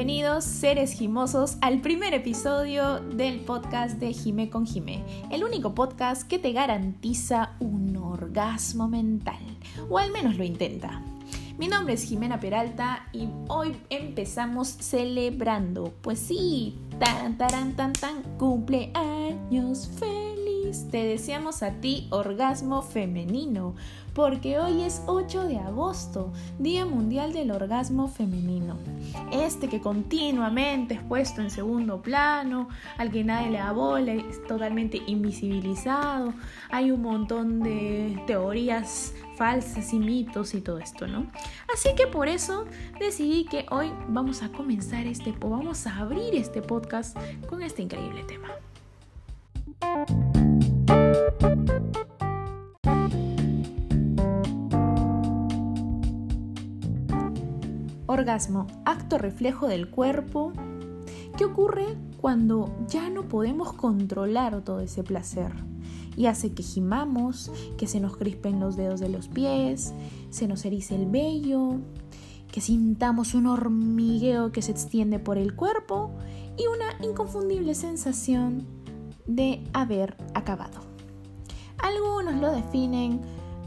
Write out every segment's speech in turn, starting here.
Bienvenidos, seres gimosos, al primer episodio del podcast de Jime con Jime, el único podcast que te garantiza un orgasmo mental, o al menos lo intenta. Mi nombre es Jimena Peralta y hoy empezamos celebrando, pues sí, tan tan tan tan cumpleaños feliz. Te deseamos a ti orgasmo femenino, porque hoy es 8 de agosto, Día Mundial del Orgasmo Femenino. Este que continuamente es puesto en segundo plano, al que nadie le da bola, es totalmente invisibilizado. Hay un montón de teorías falsas y mitos y todo esto, ¿no? Así que por eso decidí que hoy vamos a comenzar este, vamos a abrir este podcast con este increíble tema. Orgasmo, acto reflejo del cuerpo. ¿Qué ocurre cuando ya no podemos controlar todo ese placer? Y hace que gimamos, que se nos crispen los dedos de los pies, se nos erice el vello, que sintamos un hormigueo que se extiende por el cuerpo y una inconfundible sensación de haber acabado. Algunos lo definen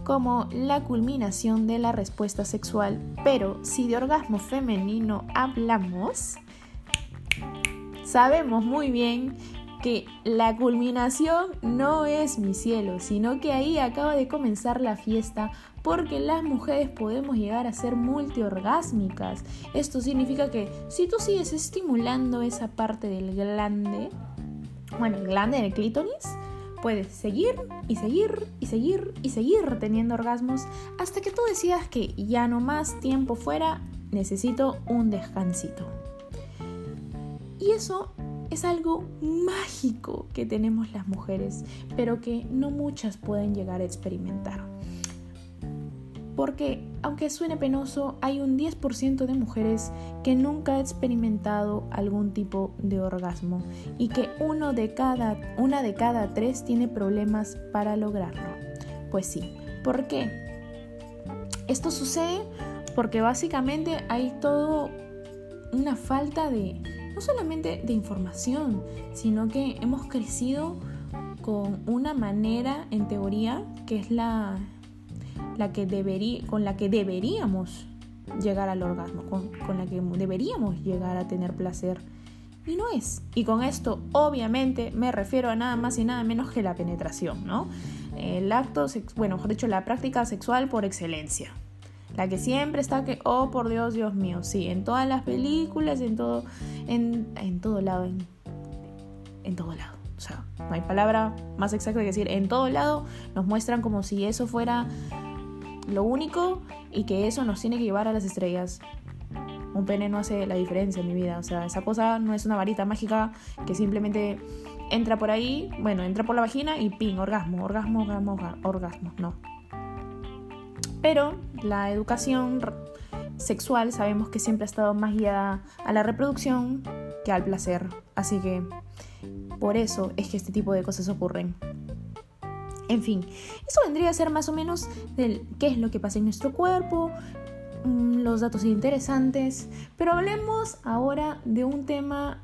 como la culminación de la respuesta sexual, pero si de orgasmo femenino hablamos, sabemos muy bien que la culminación no es mi cielo, sino que ahí acaba de comenzar la fiesta porque las mujeres podemos llegar a ser multiorgásmicas. Esto significa que si tú sigues estimulando esa parte del glande, bueno, el glande en el clítoris, puedes seguir y seguir y seguir y seguir teniendo orgasmos hasta que tú decidas que ya no más tiempo fuera, necesito un descansito. Y eso es algo mágico que tenemos las mujeres, pero que no muchas pueden llegar a experimentar. Porque, aunque suene penoso, hay un 10% de mujeres que nunca ha experimentado algún tipo de orgasmo y que uno de cada, una de cada tres tiene problemas para lograrlo. Pues sí, ¿por qué? Esto sucede porque básicamente hay todo una falta de, no solamente de información, sino que hemos crecido con una manera, en teoría, que es la, la que debería, con la que deberíamos llegar al orgasmo, con, con, la que deberíamos llegar a tener placer. Y no es. Y con esto, obviamente, me refiero a nada más y nada menos que la penetración, ¿no? El acto, bueno, mejor dicho, la práctica sexual por excelencia. La que siempre está que, oh por Dios, Dios mío, sí, en todas las películas, en todo, en, en todo lado, en, en todo lado. O sea, no hay palabra más exacta que decir, en todo lado nos muestran como si eso fuera lo único y que eso nos tiene que llevar a las estrellas. Un pene no hace la diferencia en mi vida. O sea, esa cosa no es una varita mágica que simplemente entra por ahí, bueno, entra por la vagina y ping, orgasmo, orgasmo, orgasmo, orgasmo. No. Pero la educación sexual sabemos que siempre ha estado más guiada a la reproducción que al placer. Así que por eso es que este tipo de cosas ocurren. En fin, eso vendría a ser más o menos del qué es lo que pasa en nuestro cuerpo, mm, los datos interesantes, pero hablemos ahora de un tema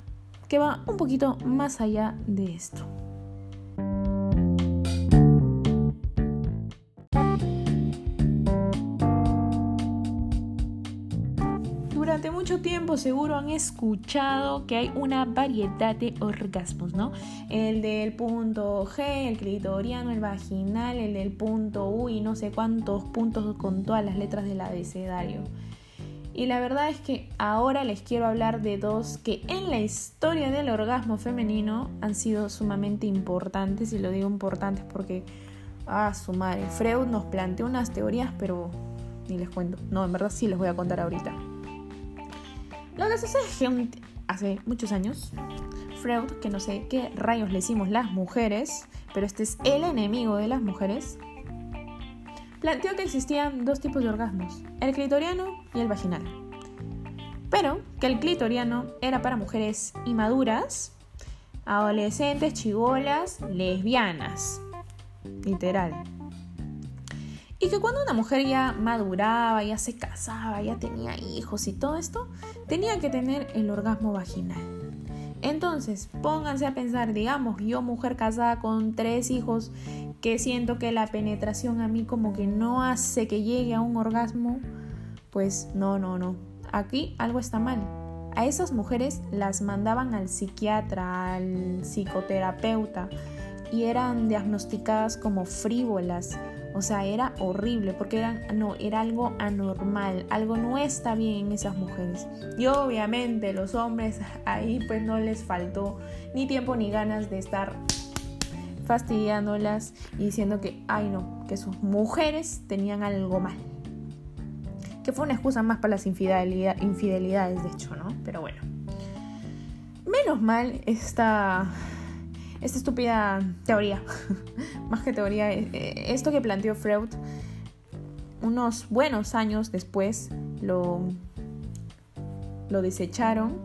que va un poquito más allá de esto. Mucho tiempo seguro han escuchado que hay una variedad de orgasmos, ¿no? El del punto G, el clitoriano, el vaginal, el del punto U y no sé cuántos puntos con todas las letras del abecedario. Y la verdad es que ahora les quiero hablar de dos que en la historia del orgasmo femenino han sido sumamente importantes, y lo digo importantes porque, ah, su madre, Freud nos planteó unas teorías, pero ni les cuento. No, en verdad sí les voy a contar ahorita. Lo que sucede hace muchos años, Freud, que no sé qué rayos le decimos las mujeres, pero este es el enemigo de las mujeres, planteó que existían dos tipos de orgasmos, el clitoriano y el vaginal. Pero que el clitoriano era para mujeres inmaduras, adolescentes, chigolas, lesbianas. Literal. Y que cuando una mujer ya maduraba, ya se casaba, ya tenía hijos y todo esto, tenía que tener el orgasmo vaginal. Entonces, pónganse a pensar, digamos, yo mujer casada con tres hijos, que siento que la penetración a mí como que no hace que llegue a un orgasmo, pues no, no, no. Aquí algo está mal. A esas mujeres las mandaban al psiquiatra, al psicoterapeuta y eran diagnosticadas como frívolas. O sea, era horrible porque eran, no, era algo anormal, algo no está bien en esas mujeres. Y obviamente los hombres ahí pues no les faltó ni tiempo ni ganas de estar fastidiándolas y diciendo que, ay no, que sus mujeres tenían algo mal. Que fue una excusa más para las infidelidades, de hecho, ¿no? Pero bueno. Menos mal esta, esta estúpida teoría, más que teoría, eh, eh, esto que planteó Freud unos buenos años después lo, lo desecharon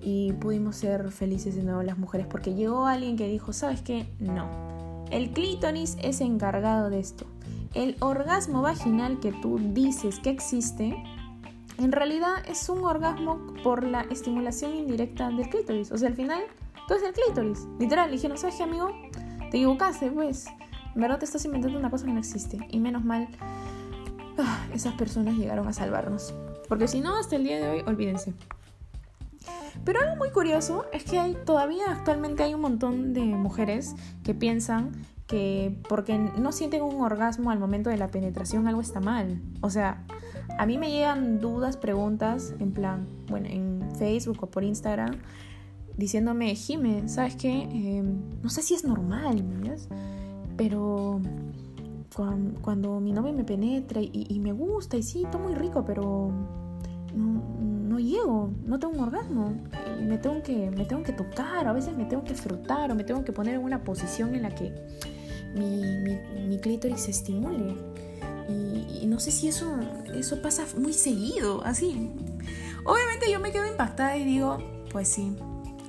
y pudimos ser felices de nuevo las mujeres porque llegó alguien que dijo, ¿sabes qué? No. El clítoris es encargado de esto. El orgasmo vaginal que tú dices que existe, en realidad es un orgasmo por la estimulación indirecta del clítoris. O sea, al final, todo es el clítoris. Literal, dijeron, ¿sabes qué, amigo? Te equivocaste, pues. En verdad te estás inventando una cosa que no existe. Y menos mal, ah, esas personas llegaron a salvarnos. Porque si no, hasta el día de hoy, olvídense. Pero algo muy curioso es que hay todavía actualmente hay un montón de mujeres que piensan que porque no sienten un orgasmo al momento de la penetración algo está mal. O sea, a mí me llegan dudas, preguntas en plan, bueno, en Facebook o por Instagram diciéndome, Jime, ¿sabes qué? Em, no sé si es normal, pero cuando, mi novio me penetra y, y me gusta y sí, todo muy rico, pero no, no llego, no tengo un orgasmo. Y me tengo, que, me tengo que tocar, a veces me tengo que frotar o me tengo que poner en una posición en la que mi, mi, clítoris se estimule. Y, no sé si eso, eso pasa muy seguido, así. Obviamente yo me quedo impactada y digo, pues sí.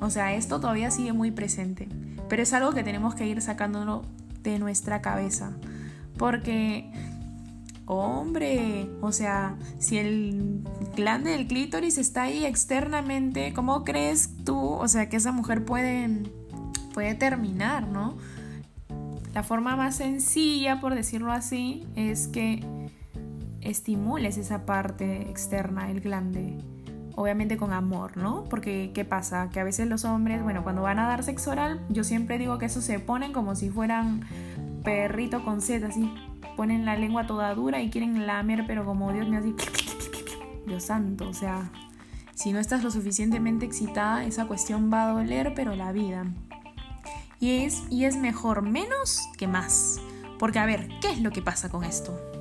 O sea, esto todavía sigue muy presente. Pero es algo que tenemos que ir sacándolo de nuestra cabeza. Porque Hombre, o sea, si el glande del clítoris está ahí externamente, ¿cómo crees tú, o sea, que esa mujer puede, puede terminar, ¿no? La forma más sencilla, por decirlo así, es que estimules esa parte externa, el glande. Obviamente con amor, ¿no? Porque, ¿qué pasa? Que a veces los hombres, bueno, cuando van a dar sexo oral, yo siempre digo que eso se ponen como si fueran perrito con sed, así ponen la lengua toda dura y quieren lamer, pero como Dios me así. Dios santo, o sea, si no estás lo suficientemente excitada, esa cuestión va a doler, pero la vida. Y es, y es mejor menos que más. Porque a ver, ¿qué es lo que pasa con esto?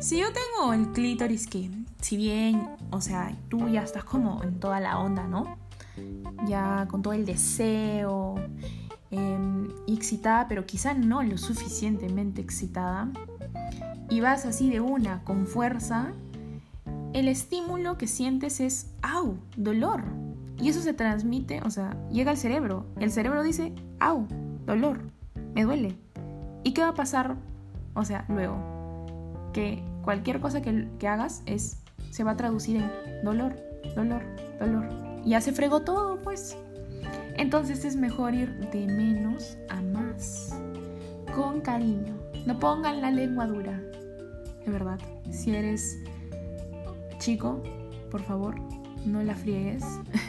Si yo tengo el clítoris que, si bien, o sea, tú ya estás como en toda la onda, ¿no? Ya con todo el deseo, eh, excitada, pero quizá no lo suficientemente excitada, y vas así de una, con fuerza, el estímulo que sientes es, ¡au! Dolor. Y eso se transmite, o sea, llega al cerebro. El cerebro dice, ¡au! Dolor. Me duele. ¿Y qué va a pasar? O sea, luego, que cualquier cosa que, hagas es, se va a traducir en dolor, dolor, dolor. Y ya se fregó todo, pues. Entonces es mejor ir de menos a más. Con cariño. No pongan la lengua dura. De verdad. Si eres chico, por favor, no la friegues.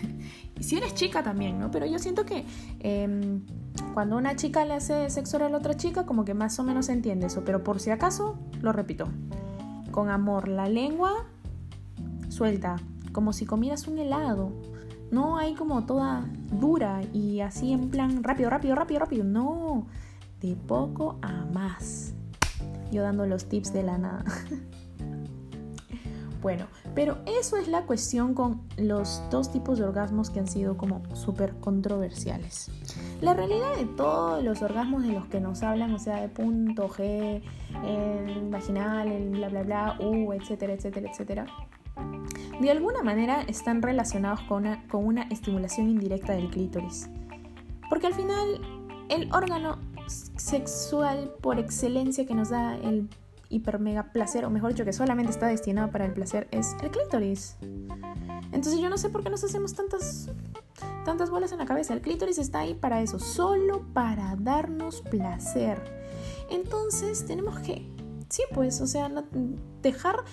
y si eres chica también, ¿no? Pero yo siento que em, cuando una chica le hace sexo a la otra chica, como que más o menos se entiende eso. Pero por si acaso, lo repito. Con amor, la lengua suelta, como si comieras un helado. No hay como toda dura y así en plan rápido, rápido, rápido, rápido. No, de poco a más. Yo dando los tips de la nada. bueno, pero eso es la cuestión con los dos tipos de orgasmos que han sido como súper controversiales. La realidad de todos los orgasmos de los que nos hablan, o sea, de punto G, el vaginal, el bla bla bla, U, etcétera, etcétera, etcétera, de alguna manera están relacionados con una, con una estimulación indirecta del clítoris. Porque al final el órgano sexual por excelencia que nos da el hiper mega placer, o mejor dicho, que solamente está destinado para el placer, es el clítoris. Entonces yo no sé por qué nos hacemos tantas, tantas bolas en la cabeza. El clítoris está ahí para eso, solo para darnos placer. Entonces tenemos que, sí, pues, o sea, dejar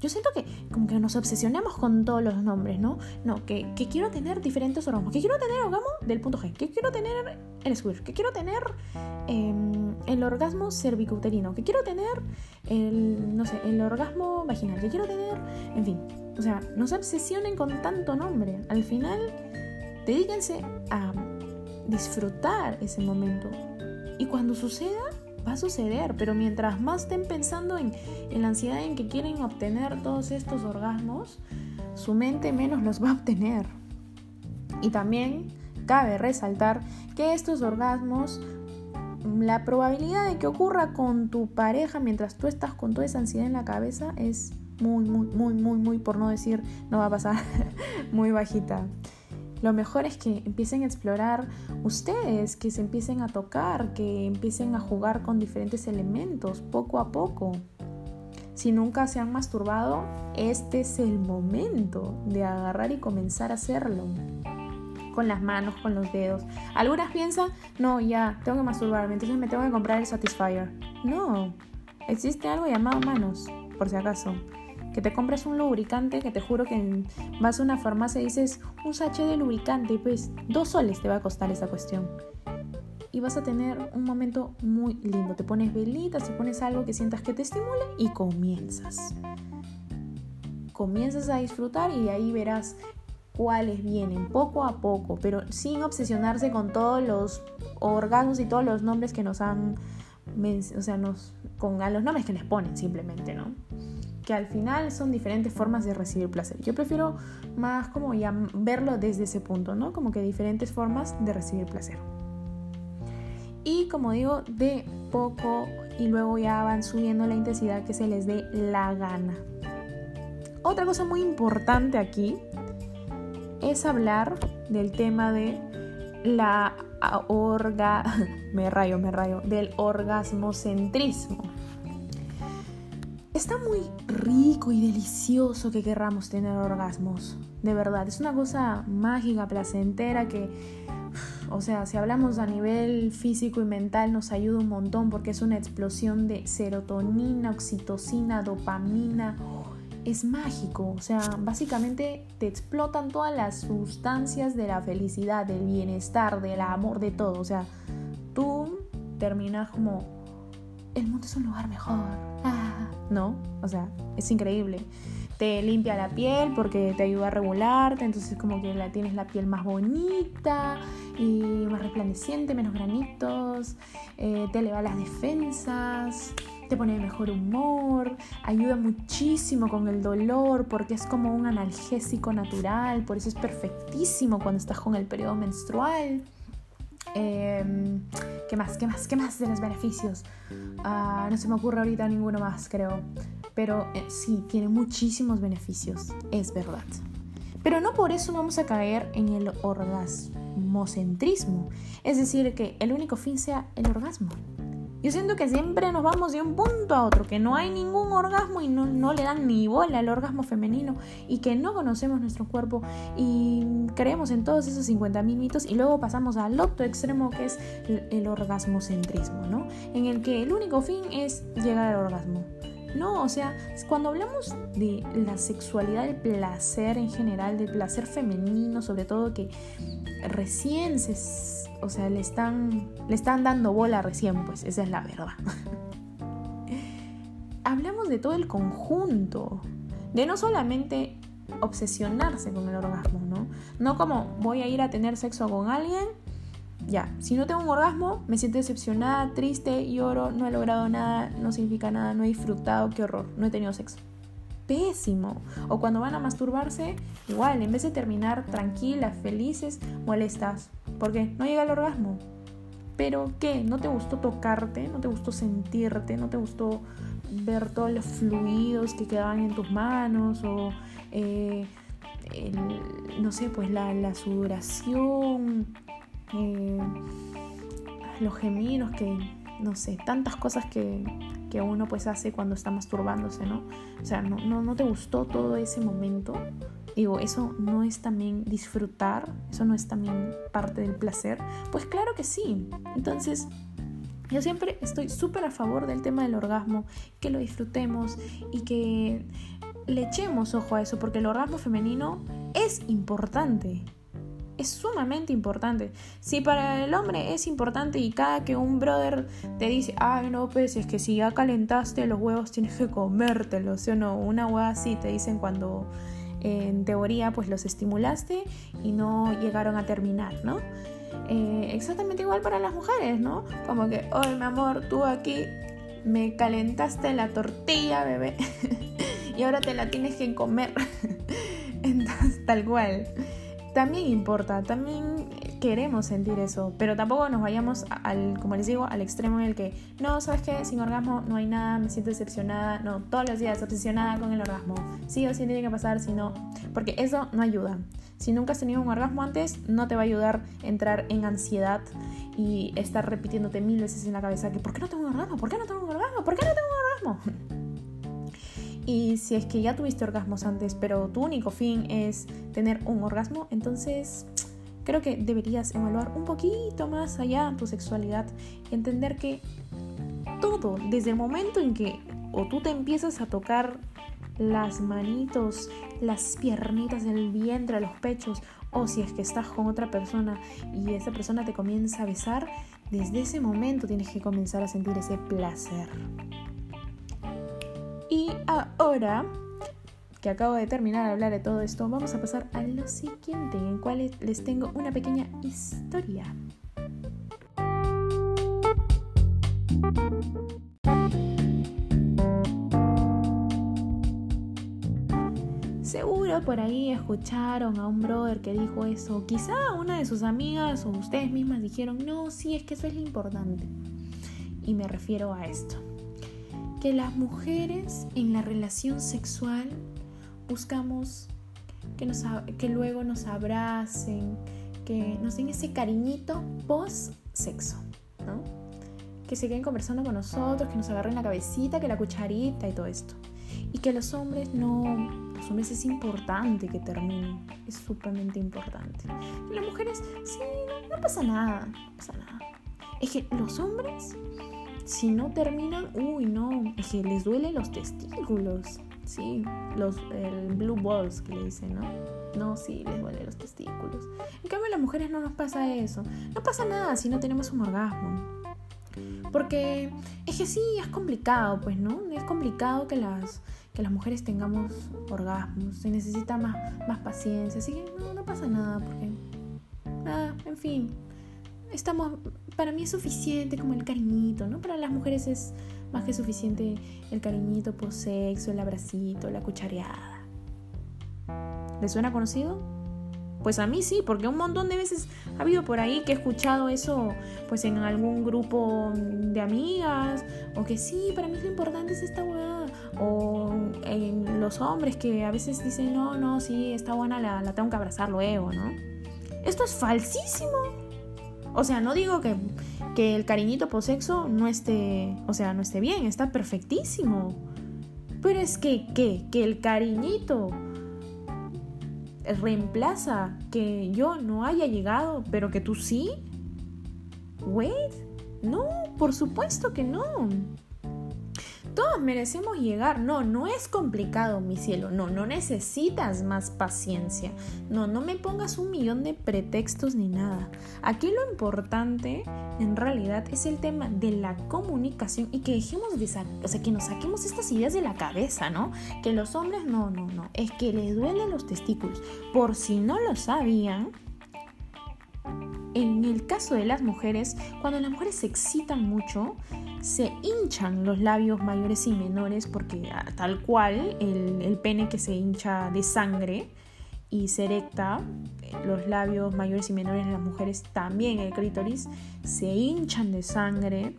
yo siento que como que nos obsesionamos con todos los nombres, ¿no? No, que, quiero tener diferentes orgasmos. Que quiero tener orgasmo del punto G. Que quiero tener el squirt. Que quiero tener em, el orgasmo cervicouterino. Que quiero tener el, no sé, el orgasmo vaginal. Que quiero tener, en fin. O sea, no se obsesionen con tanto nombre. Al final, dedíquense a disfrutar ese momento. Y cuando suceda, va a suceder, pero mientras más estén pensando en, la ansiedad en que quieren obtener todos estos orgasmos, su mente menos los va a obtener. Y también cabe resaltar que estos orgasmos, la probabilidad de que ocurra con tu pareja mientras tú estás con toda esa ansiedad en la cabeza es muy, muy, muy, muy, muy, por no decir, no va a pasar, muy bajita. Lo mejor es que empiecen a explorar ustedes, que se empiecen a tocar, que empiecen a jugar con diferentes elementos poco a poco. Si nunca se han masturbado, este es el momento de agarrar y comenzar a hacerlo. Con las manos, con los dedos. Algunas piensan, no, ya, tengo que masturbarme, entonces me tengo que comprar el Satisfyer. No, existe algo llamado manos, por si acaso que te compras un lubricante que te juro que vas a una farmacia y dices un sachet de lubricante pues dos soles te va a costar esa cuestión. Y vas a tener un momento muy lindo. Te pones velitas, te pones algo que sientas que te estimule y comienzas. Comienzas a disfrutar y ahí verás cuáles vienen poco a poco, pero sin obsesionarse con todos los órganos y todos los nombres que nos han, o sea, nos, con a los nombres que les ponen simplemente, ¿no? que al final son diferentes formas de recibir placer. Yo prefiero más como ya verlo desde ese punto, ¿no? Como que diferentes formas de recibir placer. Y como digo, de poco y luego ya van subiendo la intensidad que se les dé la gana. Otra cosa muy importante aquí es hablar del tema de la orga me rayo, me rayo, del orgasmocentrismo. Está muy rico y delicioso que querramos tener orgasmos. De verdad, es una cosa mágica, placentera que, o sea, si hablamos a nivel físico y mental nos ayuda un montón porque es una explosión de serotonina, oxitocina, dopamina. Es mágico, o sea, básicamente te explotan todas las sustancias de la felicidad, del bienestar, del amor, de todo. O sea, tú terminas como, el mundo es un lugar mejor. Ah ¿no? O sea, es increíble. Te limpia la piel porque te ayuda a regularte, entonces como que la tienes la piel más bonita y más resplandeciente, menos granitos, eh, te eleva las defensas, te pone de mejor humor, ayuda muchísimo con el dolor porque es como un analgésico natural, por eso es perfectísimo cuando estás con el periodo menstrual. Em, ¿Qué más? ¿Qué más? ¿Qué más de los beneficios? Ah, no se me ocurre ahorita ninguno más, creo. Pero eh, sí, tiene muchísimos beneficios, es verdad. Pero no por eso vamos a caer en el orgasmocentrismo. Es decir, que el único fin sea el orgasmo. Yo siento que siempre nos vamos de un punto a otro, que no hay ningún orgasmo y no, le dan ni bola al orgasmo femenino y que no conocemos nuestro cuerpo y creemos en todos esos 50.000 mitos y luego pasamos al otro extremo que es el, orgasmocentrismo, ¿no? En el que el único fin es llegar al orgasmo. No, o sea, cuando hablamos de la sexualidad, del placer en general, del placer femenino, sobre todo que recién se o sea, le están, le están dando bola recién, pues esa es la verdad. Hablamos de todo el conjunto, de no solamente obsesionarse con el orgasmo, ¿no? No como voy a ir a tener sexo con alguien, ya, si no tengo un orgasmo, me siento decepcionada, triste, lloro, no he logrado nada, no significa nada, no he disfrutado, qué horror, no he tenido sexo. Pésimo. O cuando van a masturbarse, igual, en vez de terminar tranquilas, felices, molestas, porque no llega el orgasmo. Pero ¿qué? ¿No te gustó tocarte? ¿No te gustó sentirte? ¿No te gustó ver todos los fluidos que quedaban en tus manos? O, eh, no sé, pues la, la sudoración, eh, los gemidos, que, no sé, tantas cosas que, que uno pues hace cuando está masturbándose, ¿no? O sea, no, no, no te gustó todo ese momento. Digo, ¿eso no es también disfrutar? ¿Eso no es también parte del placer? Pues claro que sí. Entonces, yo siempre estoy súper a favor del tema del orgasmo, que lo disfrutemos y que le echemos ojo a eso, porque el orgasmo femenino es importante. Es sumamente importante. Si para el hombre es importante y cada que un brother te dice, ay no, pues es que si ya calentaste los huevos tienes que comértelos, ¿sí o no? Una hueá así te dicen cuando en teoría pues los estimulaste y no llegaron a terminar, ¿no? Eh, exactamente igual para las mujeres, ¿no? Como que, oye mi amor, tú aquí me calentaste la tortilla, bebé. y ahora te la tienes que comer. Entonces, tal cual. También importa, también queremos sentir eso, pero tampoco nos vayamos al, como les digo, al extremo en el que, no, ¿sabes qué? Sin orgasmo no hay nada, me siento decepcionada, no, todos los días obsesionada con el orgasmo, sí o sí tiene que pasar, si no, porque eso no ayuda. Si nunca has tenido un orgasmo antes, no te va a ayudar entrar en ansiedad y estar repitiéndote mil veces en la cabeza que, ¿por qué no tengo un orgasmo? ¿Por qué no tengo un orgasmo? ¿Por qué no tengo un orgasmo? Y si es que ya tuviste orgasmos antes, pero tu único fin es tener un orgasmo, entonces creo que deberías evaluar un poquito más allá tu sexualidad y entender que todo, desde el momento en que o tú te empiezas a tocar las manitos, las piernitas del vientre, los pechos, o si es que estás con otra persona y esa persona te comienza a besar, desde ese momento tienes que comenzar a sentir ese placer. Ahora que acabo de terminar de hablar de todo esto, vamos a pasar a lo siguiente, en el cual les tengo una pequeña historia. Seguro por ahí escucharon a un brother que dijo eso. Quizá una de sus amigas o ustedes mismas dijeron, no, sí, es que eso es lo importante. Y me refiero a esto que las mujeres en la relación sexual buscamos que, nos, que luego nos abracen, que nos den ese cariñito post sexo, ¿no? Que se queden conversando con nosotros, que nos agarren la cabecita, que la cucharita y todo esto. Y que los hombres no, los hombres es importante que terminen, es sumamente importante. Y las mujeres, sí, no pasa nada, no pasa nada. Es que los hombres si no terminan, uy, no, es que les duelen los testículos. Sí, los el blue balls que le dicen, ¿no? No, sí, les duelen los testículos. En cambio, a las mujeres no nos pasa eso. No pasa nada si no tenemos un orgasmo. Porque es que sí, es complicado, pues, ¿no? Es complicado que las, que las mujeres tengamos orgasmos. Se necesita más, más paciencia. Así que no, no pasa nada, porque. Nada, en fin estamos, para mí es suficiente como el cariñito, ¿no? Para las mujeres es más que suficiente el cariñito por sexo, el abracito, la cuchareada. ¿Les suena conocido? Pues a mí sí, porque un montón de veces ha habido por ahí que he escuchado eso pues en algún grupo de amigas, o que sí, para mí lo importante es esta buena, o en los hombres que a veces dicen, no, no, sí, está buena, la, la tengo que abrazar luego, ¿no? Esto es falsísimo. O sea, no digo que, el cariñito por sexo no esté, o sea, no esté bien, está perfectísimo. Pero es que, ¿qué? Que el cariñito reemplaza que yo no haya llegado, pero que tú sí. Wait, no, por supuesto que no. Todos merecemos llegar. No, no es complicado, mi cielo. No, no necesitas más paciencia. No, no me pongas un millón de pretextos ni nada. Aquí lo importante, en realidad, es el tema de la comunicación y que dejemos de o sea, que nos saquemos estas ideas de la cabeza, ¿no? Que los hombres, no, no, no. Es que les duelen los testículos. Por si no lo sabían, en el caso de las mujeres, cuando las mujeres se excitan mucho, se hinchan los labios mayores y menores porque ah, tal cual el, pene que se hincha de sangre y se erecta, eh, los labios mayores y menores de las mujeres también, el clítoris, se hinchan de sangre,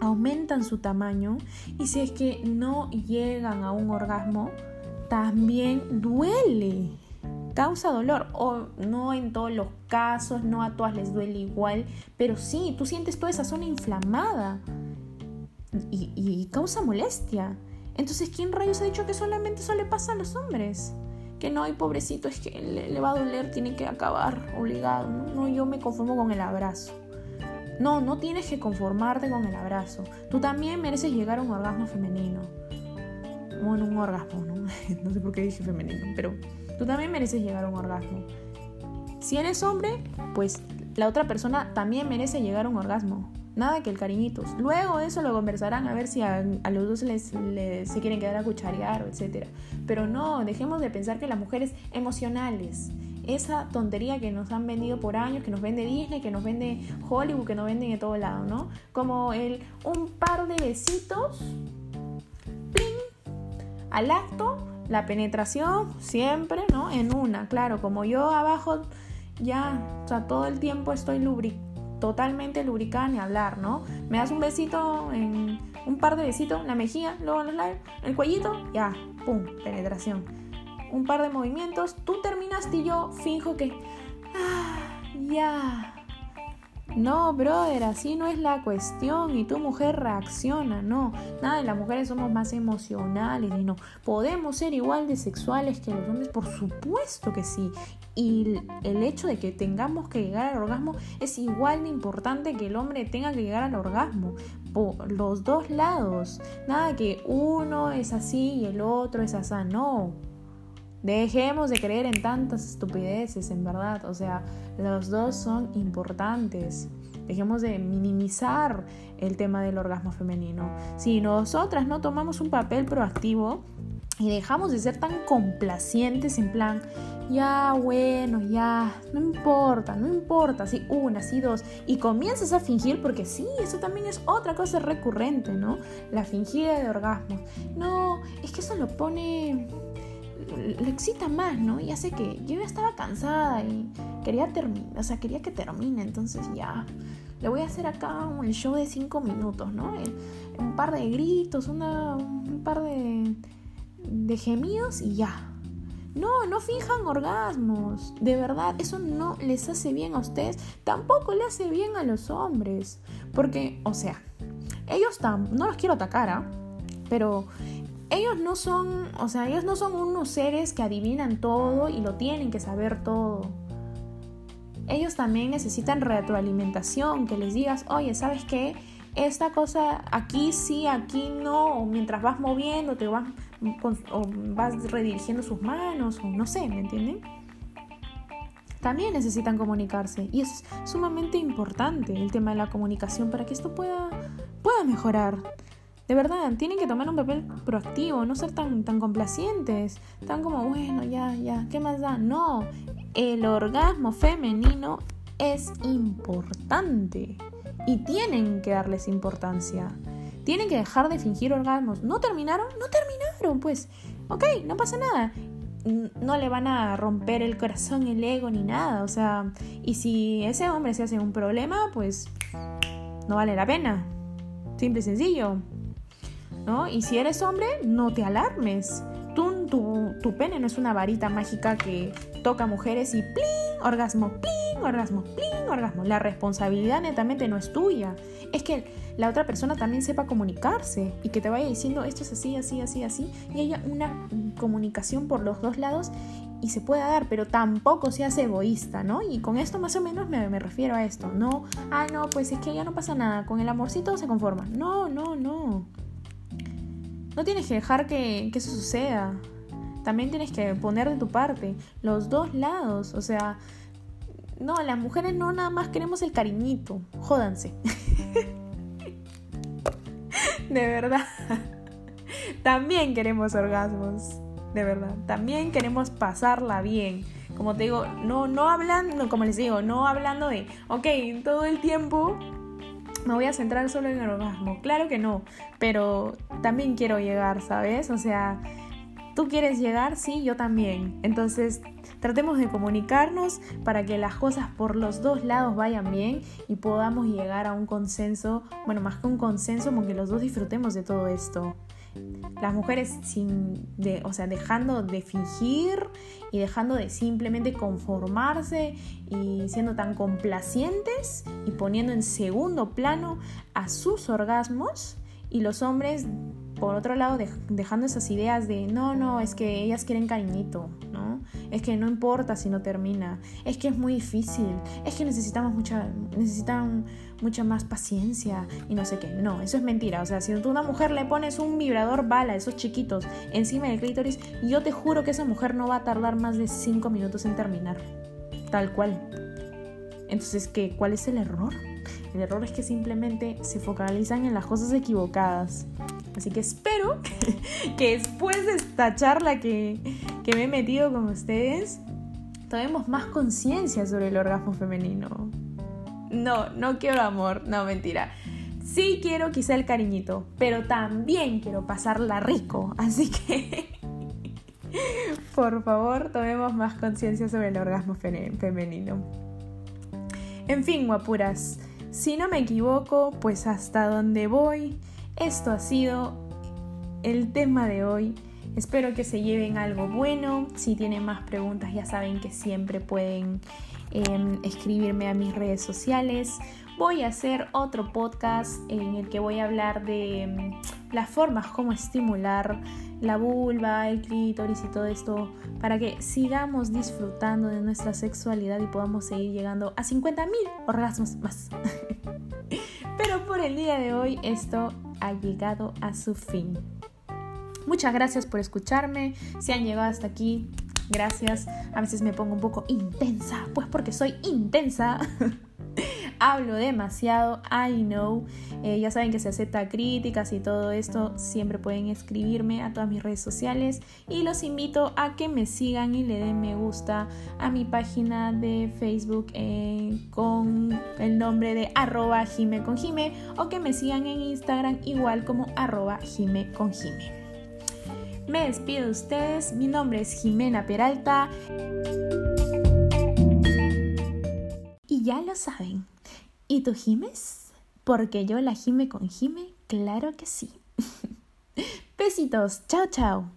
aumentan su tamaño y si es que no llegan a un orgasmo, también duele causa dolor o no en todos los casos, no a todas les duele igual, pero sí, tú sientes toda esa zona inflamada y, causa molestia. Entonces, ¿quién rayos ha dicho que solamente eso le pasa a los hombres? Que no, hay pobrecito, es que le, va a doler, tiene que acabar obligado. No, yo me conformo con el abrazo. No, no tienes que conformarte con el abrazo. Tú también mereces llegar a un orgasmo femenino. Bueno, un orgasmo, ¿no? no sé por qué dije femenino, pero tú también mereces llegar a un orgasmo. Si eres hombre, pues la otra persona también merece llegar a un orgasmo. Nada que el cariñitos. Luego eso lo conversarán a ver si a, los dos les, se quieren quedar a cucharear, etc. Pero no, dejemos de pensar que las mujeres emocionales, esa tontería que nos han vendido por años, que nos vende Disney, que nos vende Hollywood, que nos venden de todo lado, ¿no? Como el un par de besitos, ¡pling! al acto, la penetración, siempre, ¿no? En una, claro, como yo abajo ya, o sea, todo el tiempo estoy lubricando totalmente lubricada ni hablar, ¿no? Me das un besito, en, un par de besitos la mejilla, luego en los labios, el cuellito, ya, pum, penetración. Un par de movimientos, tú terminaste y yo finjo que, ah, ya. No, brother, así no es la cuestión y tu mujer reacciona, no. Nada las mujeres somos más emocionales y no. Podemos ser igual de sexuales que los hombres, por supuesto que sí. Y el hecho de que tengamos que llegar al orgasmo es igual de importante que el hombre tenga que llegar al orgasmo. Por los dos lados. Nada que uno es así y el otro es así. No. Dejemos de creer en tantas estupideces, en verdad. O sea, los dos son importantes. Dejemos de minimizar el tema del orgasmo femenino. Si nosotras no tomamos un papel proactivo y dejamos de ser tan complacientes en plan, ya bueno, ya, no importa, no importa, si una, si dos, y comienzas a fingir, porque sí, eso también es otra cosa recurrente, ¿no? La fingida de orgasmo. No, es que eso lo pone le excita más, ¿no? Ya sé que yo ya estaba cansada y quería terminar, o sea, quería que termine, entonces ya le voy a hacer acá un show de cinco minutos, ¿no? Un par de gritos, un par de, de gemidos y ya. No, no fijan orgasmos. De verdad, eso no les hace bien a ustedes. Tampoco le hace bien a los hombres. Porque, o sea, ellos tan, no los quiero atacar, ¿ah? Pero ellos no son, o sea, ellos no son unos seres que adivinan todo y lo tienen que saber todo. Ellos también necesitan retroalimentación, que les digas, oye, ¿sabes qué? Esta cosa aquí sí, aquí no, o mientras vas moviendo, te vas, o vas redirigiendo sus manos, o no sé, ¿me entienden? También necesitan comunicarse y es sumamente importante el tema de la comunicación para que esto pueda, pueda mejorar. De verdad, tienen que tomar un papel proactivo, no ser tan, tan complacientes, tan como, bueno, ya, ya, ¿qué más da? No, el orgasmo femenino es importante y tienen que darles importancia. Tienen que dejar de fingir orgasmos. ¿No terminaron? No terminaron, pues. Ok, no pasa nada. No le van a romper el corazón, el ego ni nada. O sea, y si ese hombre se hace un problema, pues no vale la pena. Simple y sencillo. ¿No? Y si eres hombre, no te alarmes. Tú, tu, tu pene no es una varita mágica que toca mujeres y ¡pling! Orgasmo, ¡pling! Orgasmo, ¡pling! Orgasmo. La responsabilidad netamente no es tuya. Es que la otra persona también sepa comunicarse y que te vaya diciendo esto es así, así, así, así. Y haya una comunicación por los dos lados y se pueda dar, pero tampoco seas egoísta, ¿no? Y con esto más o menos me, me, refiero a esto. No, ah, no, pues es que ya no pasa nada, con el amorcito se conforma. No, no, no. No tienes que dejar que, eso suceda. También tienes que poner de tu parte los dos lados. O sea, no, las mujeres no nada más queremos el cariñito. Jódanse. de verdad. También queremos orgasmos. De verdad. También queremos pasarla bien. Como te digo, no, no hablando, como les digo, no hablando de, ok, todo el tiempo me voy a centrar solo en el orgasmo. Claro que no, pero también quiero llegar, ¿sabes? O sea, tú quieres llegar, sí, yo también. Entonces, tratemos de comunicarnos para que las cosas por los dos lados vayan bien y podamos llegar a un consenso, bueno, más que un consenso, porque los dos disfrutemos de todo esto las mujeres sin de, o sea, dejando de fingir y dejando de simplemente conformarse y siendo tan complacientes y poniendo en segundo plano a sus orgasmos Y los hombres, por otro lado, dejando esas ideas de, no, no, es que ellas quieren cariñito, ¿no? Es que no importa si no termina, es que es muy difícil, es que necesitamos mucha, necesitan mucha más paciencia y no sé qué. No, eso es mentira. O sea, si tú a una mujer le pones un vibrador bala, esos chiquitos, encima del clítoris, yo te juro que esa mujer no va a tardar más de 5 minutos en terminar. Tal cual. Entonces, ¿qué? ¿cuál es el error? El error es que simplemente se focalizan en las cosas equivocadas. Así que espero que, después de esta charla que, que me he metido con ustedes, tomemos más conciencia sobre el orgasmo femenino. No, no quiero amor, no mentira. Sí quiero quizá el cariñito, pero también quiero pasarla rico. Así que, por favor, tomemos más conciencia sobre el orgasmo femenino. En fin, guapuras, si no me equivoco, pues hasta donde voy, esto ha sido el tema de hoy. Espero que se lleven algo bueno. Si tienen más preguntas, ya saben que siempre pueden em, escribirme a mis redes sociales. Voy a hacer otro podcast en el que voy a hablar de em, las formas como estimular la vulva, el clítoris y todo esto para que sigamos disfrutando de nuestra sexualidad y podamos seguir llegando a 50.000 orgasmos más. Pero por el día de hoy esto ha llegado a su fin. Muchas gracias por escucharme. Si han llegado hasta aquí, gracias. A veces me pongo un poco intensa, pues porque soy intensa. hablo demasiado, I know. Eh, ya saben que se acepta críticas y todo esto, siempre pueden escribirme a todas mis redes sociales y los invito a que me sigan y le den me gusta a mi página de Facebook eh, con el nombre de arroba jime con jime o que me sigan en Instagram igual como arroba jime. Me despido de ustedes, mi nombre es Jimena Peralta. Ya lo saben, ¿Y tú gimes? Porque yo la gime con gime, claro que sí. Besitos, chao chao.